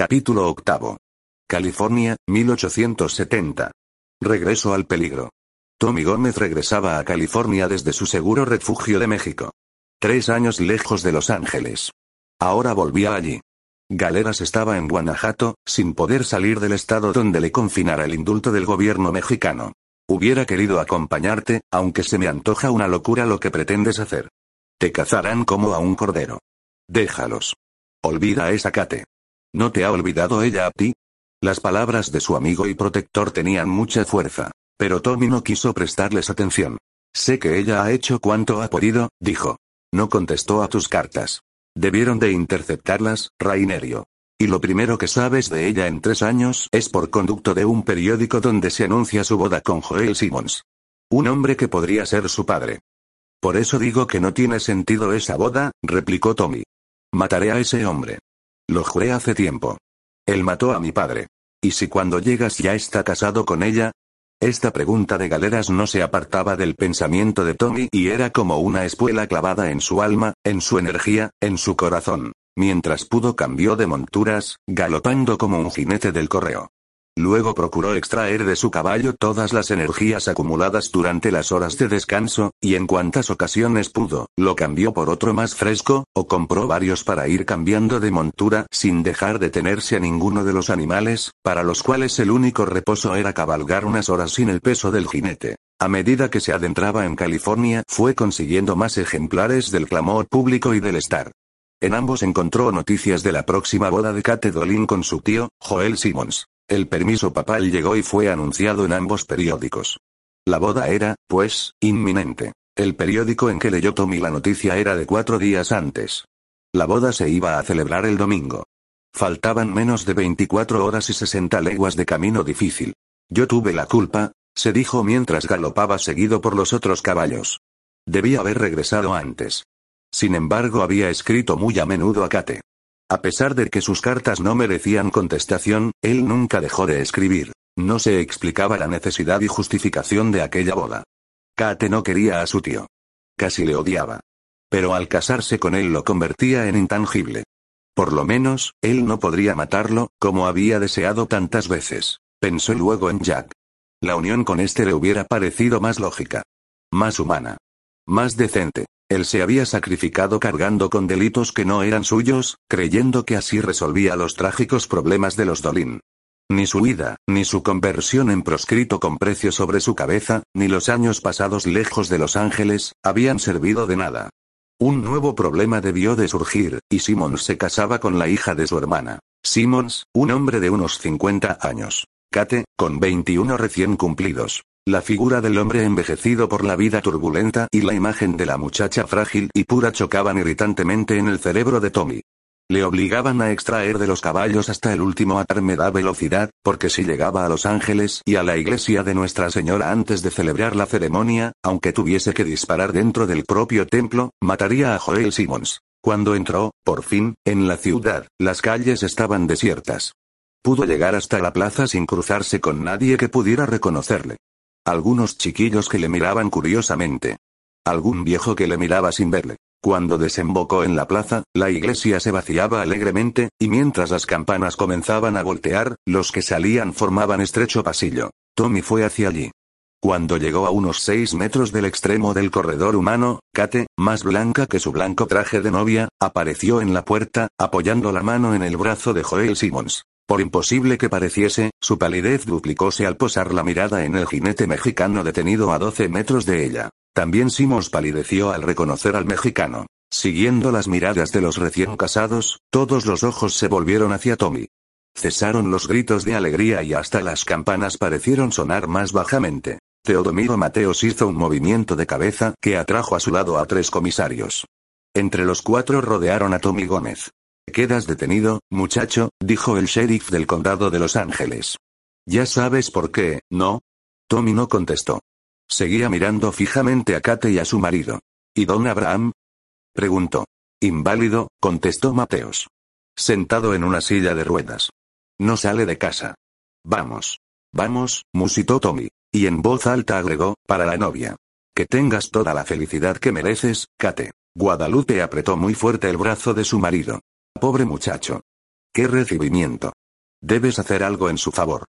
Capítulo octavo. California, 1870. Regreso al peligro. Tommy Gómez regresaba a California desde su seguro refugio de México. Tres años lejos de Los Ángeles. Ahora volvía allí. Galeras estaba en Guanajuato, sin poder salir del estado donde le confinara el indulto del gobierno mexicano. Hubiera querido acompañarte, aunque se me antoja una locura lo que pretendes hacer. Te cazarán como a un cordero. Déjalos. Olvida esa Kate. ¿No te ha olvidado ella a ti? Las palabras de su amigo y protector tenían mucha fuerza. Pero Tommy no quiso prestarles atención. Sé que ella ha hecho cuanto ha podido, dijo. No contestó a tus cartas. Debieron de interceptarlas, Rainerio. Y lo primero que sabes de ella en tres años es por conducto de un periódico donde se anuncia su boda con Joel Simmons. Un hombre que podría ser su padre. Por eso digo que no tiene sentido esa boda, replicó Tommy. Mataré a ese hombre. Lo juré hace tiempo. Él mató a mi padre. ¿Y si cuando llegas ya está casado con ella? Esta pregunta de Galeras no se apartaba del pensamiento de Tommy y era como una espuela clavada en su alma, en su energía, en su corazón. Mientras pudo cambió de monturas, galopando como un jinete del correo. Luego procuró extraer de su caballo todas las energías acumuladas durante las horas de descanso, y en cuantas ocasiones pudo, lo cambió por otro más fresco, o compró varios para ir cambiando de montura sin dejar de tenerse a ninguno de los animales, para los cuales el único reposo era cabalgar unas horas sin el peso del jinete. A medida que se adentraba en California, fue consiguiendo más ejemplares del clamor público y del estar. En ambos encontró noticias de la próxima boda de Kate Dolin con su tío, Joel Simmons. El permiso papal llegó y fue anunciado en ambos periódicos. La boda era, pues, inminente. El periódico en que leyó Tommy la noticia era de cuatro días antes. La boda se iba a celebrar el domingo. Faltaban menos de 24 horas y 60 leguas de camino difícil. Yo tuve la culpa, se dijo mientras galopaba seguido por los otros caballos. Debía haber regresado antes. Sin embargo, había escrito muy a menudo a Kate. A pesar de que sus cartas no merecían contestación, él nunca dejó de escribir. No se explicaba la necesidad y justificación de aquella boda. Kate no quería a su tío. Casi le odiaba. Pero al casarse con él lo convertía en intangible. Por lo menos, él no podría matarlo, como había deseado tantas veces. Pensó luego en Jack. La unión con este le hubiera parecido más lógica. Más humana. Más decente. Él se había sacrificado cargando con delitos que no eran suyos, creyendo que así resolvía los trágicos problemas de los Dolin. Ni su huida, ni su conversión en proscrito con precio sobre su cabeza, ni los años pasados lejos de Los Ángeles, habían servido de nada. Un nuevo problema debió de surgir, y Simmons se casaba con la hija de su hermana. Simmons, un hombre de unos 50 años. Kate, con 21 recién cumplidos. La figura del hombre envejecido por la vida turbulenta y la imagen de la muchacha frágil y pura chocaban irritantemente en el cerebro de Tommy. Le obligaban a extraer de los caballos hasta el último atarme da velocidad, porque si llegaba a Los Ángeles y a la iglesia de Nuestra Señora antes de celebrar la ceremonia, aunque tuviese que disparar dentro del propio templo, mataría a Joel Simmons. Cuando entró, por fin, en la ciudad, las calles estaban desiertas. Pudo llegar hasta la plaza sin cruzarse con nadie que pudiera reconocerle. Algunos chiquillos que le miraban curiosamente. Algún viejo que le miraba sin verle. Cuando desembocó en la plaza, la iglesia se vaciaba alegremente, y mientras las campanas comenzaban a voltear, los que salían formaban estrecho pasillo. Tommy fue hacia allí. Cuando llegó a unos seis metros del extremo del corredor humano, Kate, más blanca que su blanco traje de novia, apareció en la puerta, apoyando la mano en el brazo de Joel Simmons. Por imposible que pareciese, su palidez duplicóse al posar la mirada en el jinete mexicano detenido a 12 metros de ella. También Simons palideció al reconocer al mexicano. Siguiendo las miradas de los recién casados, todos los ojos se volvieron hacia Tommy. Cesaron los gritos de alegría y hasta las campanas parecieron sonar más bajamente. Teodomiro Mateos hizo un movimiento de cabeza que atrajo a su lado a tres comisarios. Entre los cuatro rodearon a Tommy Gómez. Quedas detenido, muchacho, dijo el sheriff del condado de Los Ángeles. Ya sabes por qué, ¿no? Tommy no contestó. Seguía mirando fijamente a Kate y a su marido. ¿Y don Abraham? Preguntó. Inválido, contestó Mateos. Sentado en una silla de ruedas. No sale de casa. Vamos. Vamos, musitó Tommy. Y en voz alta agregó, para la novia. Que tengas toda la felicidad que mereces, Kate. Guadalupe apretó muy fuerte el brazo de su marido. Pobre muchacho. ¡Qué recibimiento! Debes hacer algo en su favor.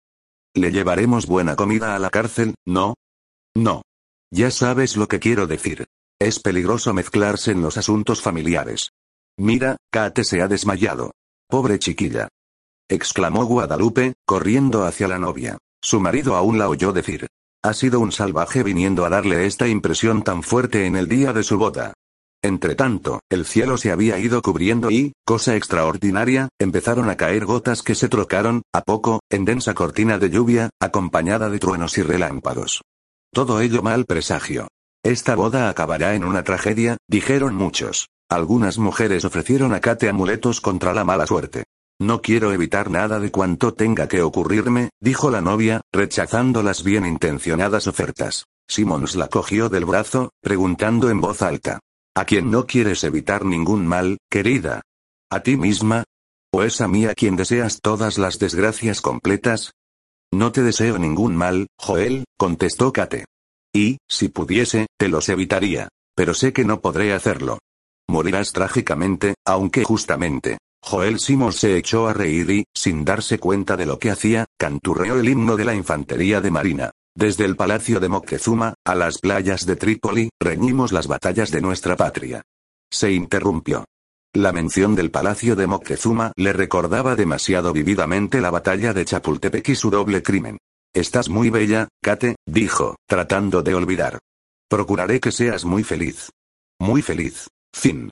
Le llevaremos buena comida a la cárcel, ¿no? No. Ya sabes lo que quiero decir. Es peligroso mezclarse en los asuntos familiares. Mira, Kate se ha desmayado. Pobre chiquilla. exclamó Guadalupe, corriendo hacia la novia. Su marido aún la oyó decir. Ha sido un salvaje viniendo a darle esta impresión tan fuerte en el día de su boda. Entretanto, el cielo se había ido cubriendo y, cosa extraordinaria, empezaron a caer gotas que se trocaron, a poco, en densa cortina de lluvia, acompañada de truenos y relámpagos. Todo ello mal presagio. Esta boda acabará en una tragedia, dijeron muchos. Algunas mujeres ofrecieron a Kate amuletos contra la mala suerte. No quiero evitar nada de cuanto tenga que ocurrirme, dijo la novia, rechazando las bien intencionadas ofertas. Simmons la cogió del brazo, preguntando en voz alta. ¿A quién no quieres evitar ningún mal, querida? ¿A ti misma? ¿O es a mí a quien deseas todas las desgracias completas? No te deseo ningún mal, Joel, contestó Kate. Y, si pudiese, te los evitaría. Pero sé que no podré hacerlo. Morirás trágicamente, aunque justamente. Joel Simons se echó a reír y, sin darse cuenta de lo que hacía, canturreó el himno de la infantería de marina. Desde el palacio de Moctezuma, a las playas de Trípoli, reñimos las batallas de nuestra patria. Se interrumpió. La mención del palacio de Moctezuma le recordaba demasiado vividamente la batalla de Chapultepec y su doble crimen. Estás muy bella, Kate, dijo, tratando de olvidar. Procuraré que seas muy feliz. Muy feliz. Fin.